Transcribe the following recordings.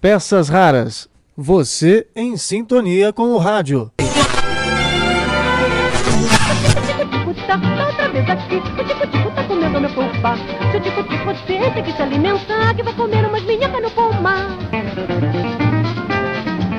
Peças raras. Você em sintonia com o rádio. tá pomar.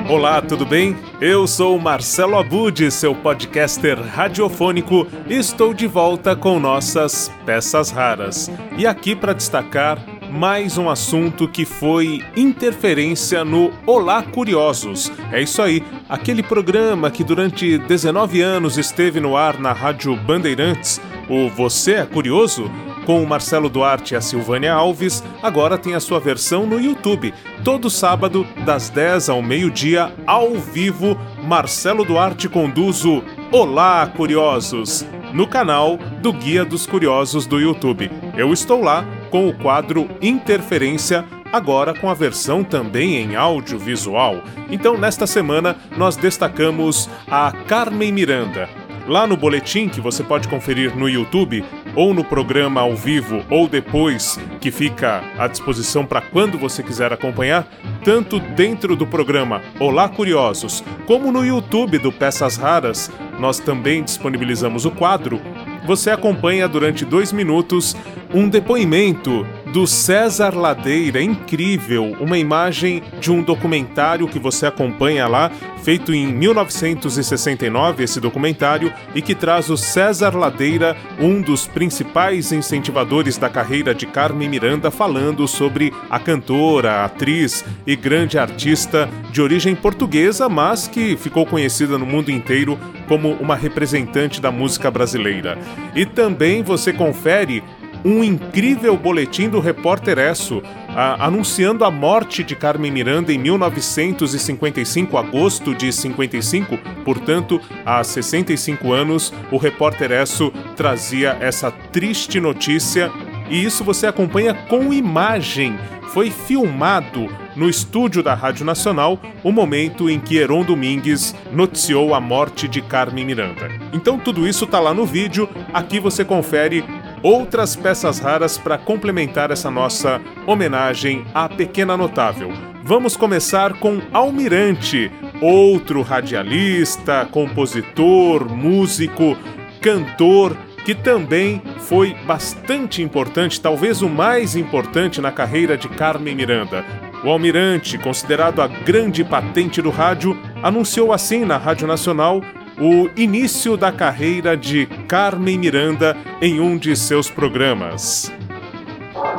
Olá, tudo bem? Eu sou Marcelo Abud, seu podcaster radiofônico, e estou de volta com nossas peças raras. E aqui para destacar mais um assunto que foi interferência no Olá Curiosos. É isso aí, aquele programa que durante 19 anos esteve no ar na Rádio Bandeirantes, o Você é Curioso? Com o Marcelo Duarte e a Silvânia Alves, agora tem a sua versão no YouTube. Todo sábado, das 10 ao meio-dia, ao vivo, Marcelo Duarte conduz o Olá Curiosos, no canal do Guia dos Curiosos do YouTube. Eu estou lá com o quadro Interferência, agora com a versão também em audiovisual. Então, nesta semana, nós destacamos a Carmen Miranda. Lá no boletim que você pode conferir no YouTube, ou no programa ao vivo, ou depois, que fica à disposição para quando você quiser acompanhar, tanto dentro do programa Olá Curiosos, como no YouTube do Peças Raras, nós também disponibilizamos o quadro você acompanha durante dois minutos um depoimento do César Ladeira, incrível, uma imagem de um documentário que você acompanha lá, feito em 1969, esse documentário, e que traz o César Ladeira, um dos principais incentivadores da carreira de Carmen Miranda, falando sobre a cantora, atriz e grande artista de origem portuguesa, mas que ficou conhecida no mundo inteiro como uma representante da música brasileira. E também você confere um incrível boletim do repórter Esso, a, anunciando a morte de Carmen Miranda em 1955, agosto de 55, portanto, há 65 anos, o repórter Esso trazia essa triste notícia e isso você acompanha com imagem. Foi filmado no estúdio da Rádio Nacional o momento em que Heron Domingues noticiou a morte de Carmen Miranda. Então tudo isso tá lá no vídeo, aqui você confere outras peças raras para complementar essa nossa homenagem à pequena notável. Vamos começar com Almirante, outro radialista, compositor, músico, cantor que também foi bastante importante, talvez o mais importante na carreira de Carmen Miranda. O Almirante, considerado a grande patente do rádio, anunciou assim na Rádio Nacional o início da carreira de Carmen Miranda em um de seus programas.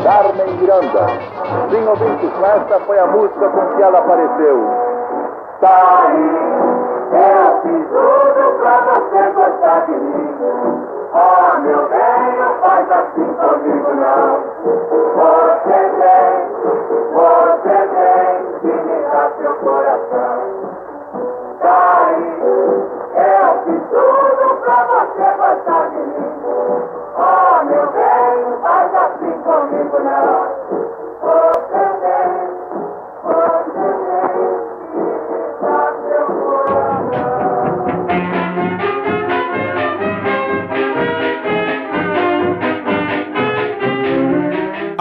Carmen Miranda. Sim, ouvintes, esta foi a música com que ela apareceu. Tá aí, eu fiz tudo pra você gostar de mim. Oh, meu bem, não faz assim comigo, não. Você gostar de mim.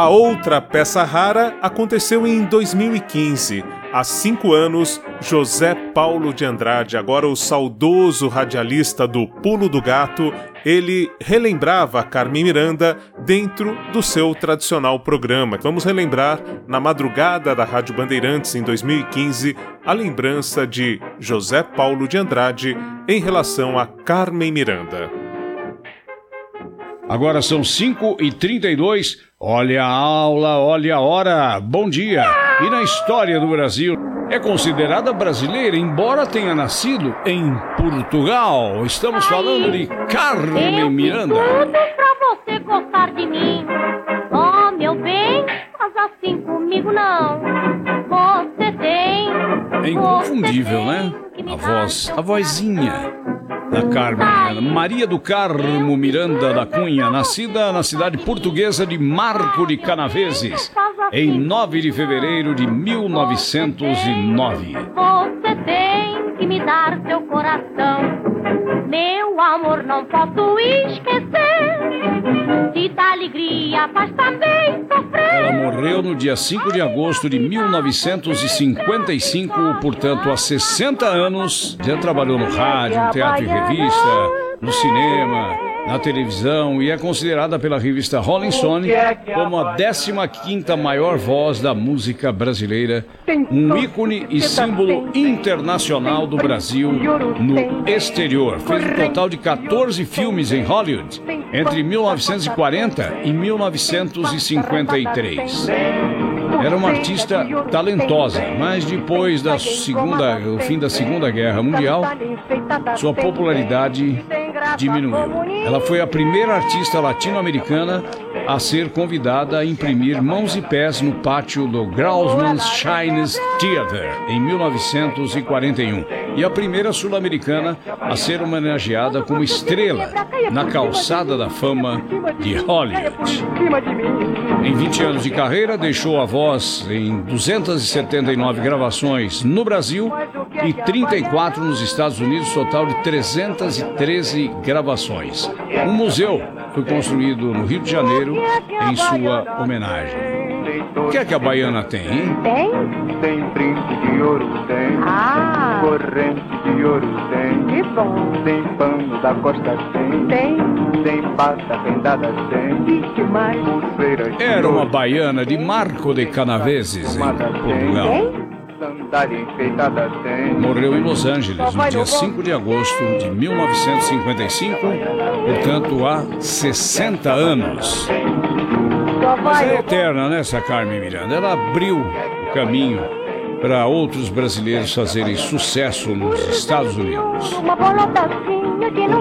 A outra peça rara aconteceu em 2015 Há cinco anos, José Paulo de Andrade, agora o saudoso radialista do Pulo do Gato, ele relembrava Carmen Miranda dentro do seu tradicional programa. Vamos relembrar, na madrugada da Rádio Bandeirantes em 2015, a lembrança de José Paulo de Andrade em relação a Carmen Miranda. Agora são 5 e 32 Olha a aula, olha a hora. Bom dia. E na história do Brasil, é considerada brasileira, embora tenha nascido em Portugal. Estamos falando de Carmen Miranda. Tudo pra você gostar de mim. Oh, meu bem, faz assim comigo não. Você tem. É inconfundível, né? A voz, a vozinha da Miranda. Maria do Carmo Miranda da Cunha, nascida na cidade portuguesa de Marco de Canaveses, em 9 de fevereiro de 1909. Você tem que me dar seu coração. Meu amor, não posso esquecer. Se dá alegria, faz também morreu no dia 5 de agosto de 1955, portanto, há 60 anos. Já trabalhou no rádio, teatro e revista, no cinema na televisão e é considerada pela revista Rolling Stone como a 15ª maior voz da música brasileira, um ícone e símbolo internacional do Brasil no exterior. Fez um total de 14 filmes em Hollywood entre 1940 e 1953. Era uma artista talentosa, mas depois da segunda, o fim da Segunda Guerra Mundial, sua popularidade diminuiu. Ela foi a primeira artista latino-americana a ser convidada a imprimir mãos e pés no pátio do Grousman's Chinese Theater em 1941 e a primeira sul-americana a ser homenageada como estrela na calçada da fama de Hollywood. Em 20 anos de carreira, deixou a voz em 279 gravações no Brasil e 34 nos Estados Unidos, total de 313 gravações. Um museu foi construído no Rio de Janeiro em sua homenagem. O que é que a baiana tem, hein? Tem? Tem brinco de ouro, tem. Ah. Corrente de ouro, tem. Que bom. Tem pano da costa, tem. Tem. Tem pata rendada, tem. Que mais? Era uma baiana de Marco de Canaveses, em Portugal. Tem? Sandália enfeitada, tem. Morreu em Los Angeles no dia 5 de agosto de 1955, portanto há 60 anos. Mas é eterna, né, essa Carmen Miranda? Ela abriu o caminho para outros brasileiros fazerem sucesso nos Estados Unidos. Ou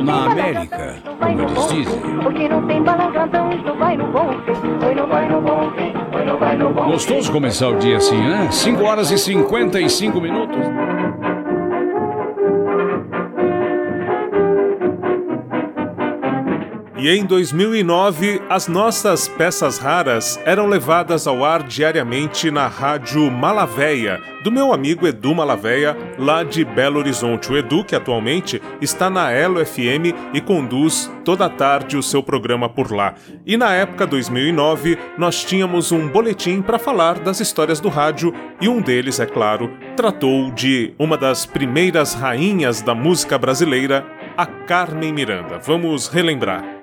na América, como eles dizem. Gostoso começar o dia assim, né? 5 horas e 55 minutos. E em 2009, as nossas peças raras eram levadas ao ar diariamente na rádio Malavéia, do meu amigo Edu Malavéia, lá de Belo Horizonte. O Edu, que atualmente está na Elo FM e conduz toda tarde o seu programa por lá. E na época 2009, nós tínhamos um boletim para falar das histórias do rádio e um deles, é claro, tratou de uma das primeiras rainhas da música brasileira, a Carmen Miranda. Vamos relembrar.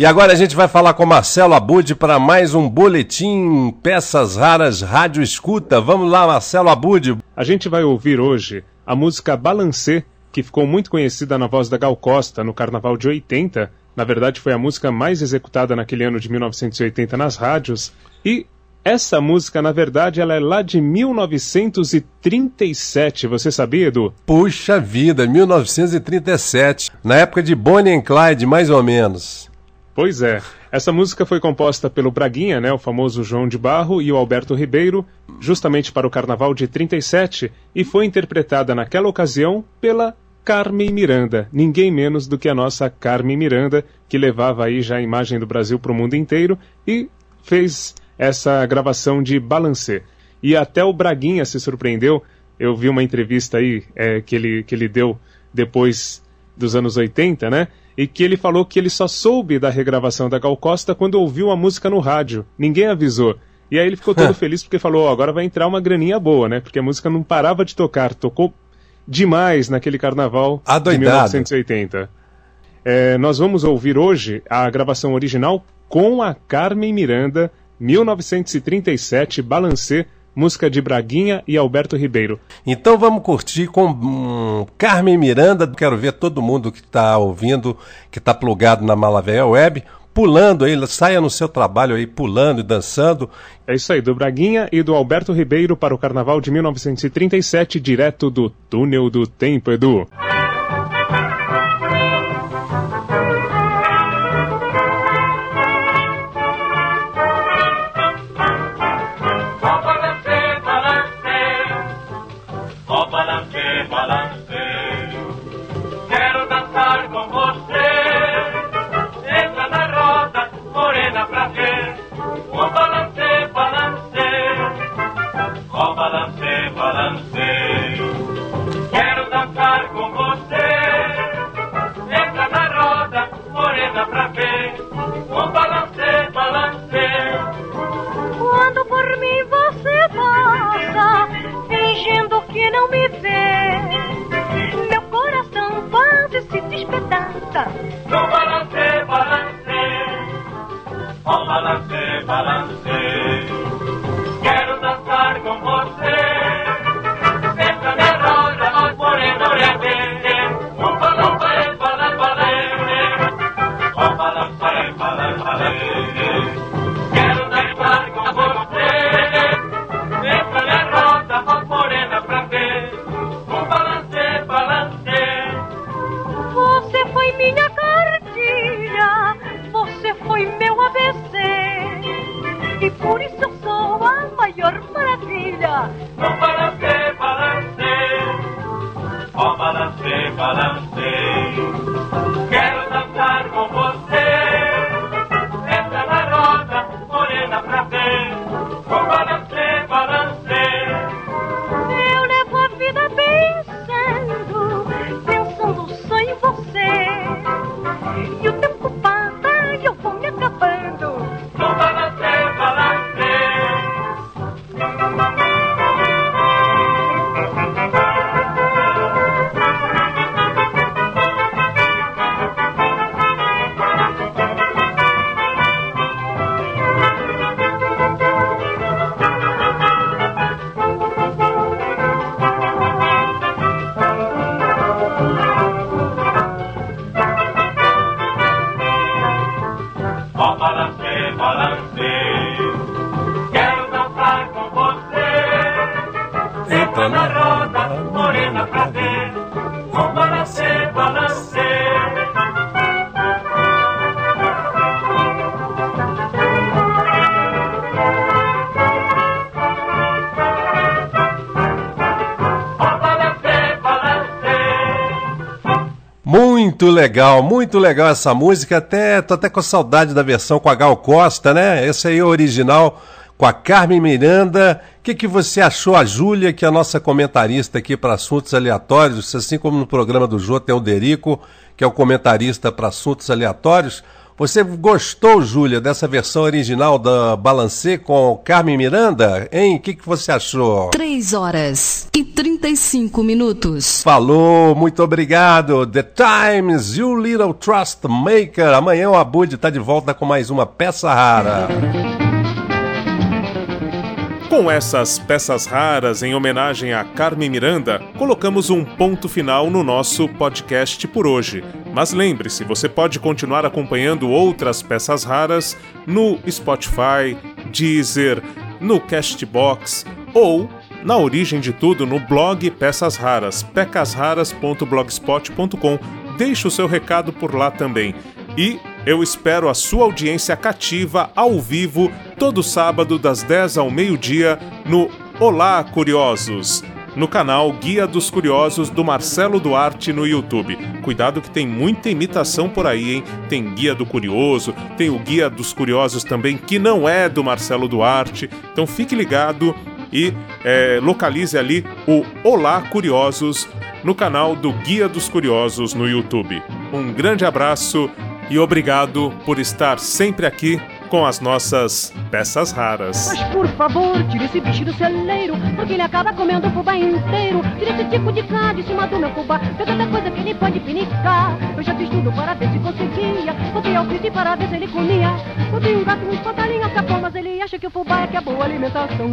E agora a gente vai falar com Marcelo Abud para mais um boletim Peças Raras Rádio Escuta. Vamos lá, Marcelo Abud. A gente vai ouvir hoje a música Balancê, que ficou muito conhecida na voz da Gal Costa no Carnaval de 80. Na verdade, foi a música mais executada naquele ano de 1980 nas rádios. E essa música, na verdade, ela é lá de 1937. Você sabia, Edu? Puxa vida, 1937, na época de Bonnie and Clyde, mais ou menos. Pois é. Essa música foi composta pelo Braguinha, né, o famoso João de Barro, e o Alberto Ribeiro, justamente para o Carnaval de 37, e foi interpretada naquela ocasião pela Carmen Miranda, ninguém menos do que a nossa Carmen Miranda, que levava aí já a imagem do Brasil para o mundo inteiro e fez essa gravação de Balancê. E até o Braguinha se surpreendeu. Eu vi uma entrevista aí é, que, ele, que ele deu depois dos anos 80, né? E que ele falou que ele só soube da regravação da Gal Costa quando ouviu a música no rádio. Ninguém avisou. E aí ele ficou todo feliz porque falou: "Ó, agora vai entrar uma graninha boa, né? Porque a música não parava de tocar, tocou demais naquele carnaval de Adoidado. 1980. É, nós vamos ouvir hoje a gravação original com a Carmen Miranda, 1937, Balancê, música de Braguinha e Alberto Ribeiro. Então vamos curtir com hum, Carmen Miranda. Quero ver todo mundo que está ouvindo, que está plugado na Malavéia Web, pulando aí, saia no seu trabalho aí, pulando e dançando. É isso aí, do Braguinha e do Alberto Ribeiro para o Carnaval de 1937, direto do Túnel do Tempo, Edu. Balance, じ。Balance, balance. Quero dançar com você. Entra na roda, morena pra ver. Muito legal, muito legal essa música. Até tô até com saudade da versão com a Gal Costa, né? Esse aí é o original com a Carmen Miranda. O que, que você achou, a Júlia, que é a nossa comentarista aqui para assuntos aleatórios, assim como no programa do Jô tem o Derico, que é o comentarista para assuntos aleatórios. Você gostou, Júlia, dessa versão original da Balancê com Carmen Miranda? Hein? O que, que você achou? 3 horas e 35 minutos. Falou, muito obrigado. The Times, You Little Trust Maker. Amanhã o Abud está de volta com mais uma peça rara. Com essas peças raras em homenagem a Carmen Miranda, colocamos um ponto final no nosso podcast por hoje. Mas lembre-se, você pode continuar acompanhando outras peças raras no Spotify, Deezer, no Castbox ou na origem de tudo no blog Peças Raras, pecasraras.blogspot.com. Deixe o seu recado por lá também. E eu espero a sua audiência cativa ao vivo todo sábado das 10 ao meio-dia no Olá Curiosos, no canal Guia dos Curiosos do Marcelo Duarte no YouTube. Cuidado que tem muita imitação por aí, hein? Tem Guia do Curioso, tem o Guia dos Curiosos também, que não é do Marcelo Duarte. Então fique ligado e é, localize ali o Olá Curiosos no canal do Guia dos Curiosos no YouTube. Um grande abraço e obrigado por estar sempre aqui com as nossas peças raras. Mas por favor, tire esse bicho do celeiro, porque ele acaba comendo o fubá inteiro. Tira esse tipo de cá de cima do meu fubá, tem tanta coisa que ele pode pinicar. Eu já fiz tudo para ver se conseguia, botei alpiste para ver se ele comia. Botei um gato, um espantalhinho, acabou, mas ele acha que o fubá é que é boa alimentação.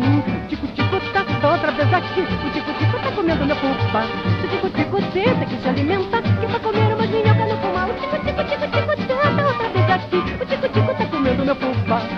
Tico, tico, tá, tá outra vez aqui, o tico, tico tá comendo meu fubá. Se tico, tico, tenta que se alimenta, que pra comer umas minhocas no fumar. O tico, tico, tico, tico. O tico-tico tá comendo meu fubá.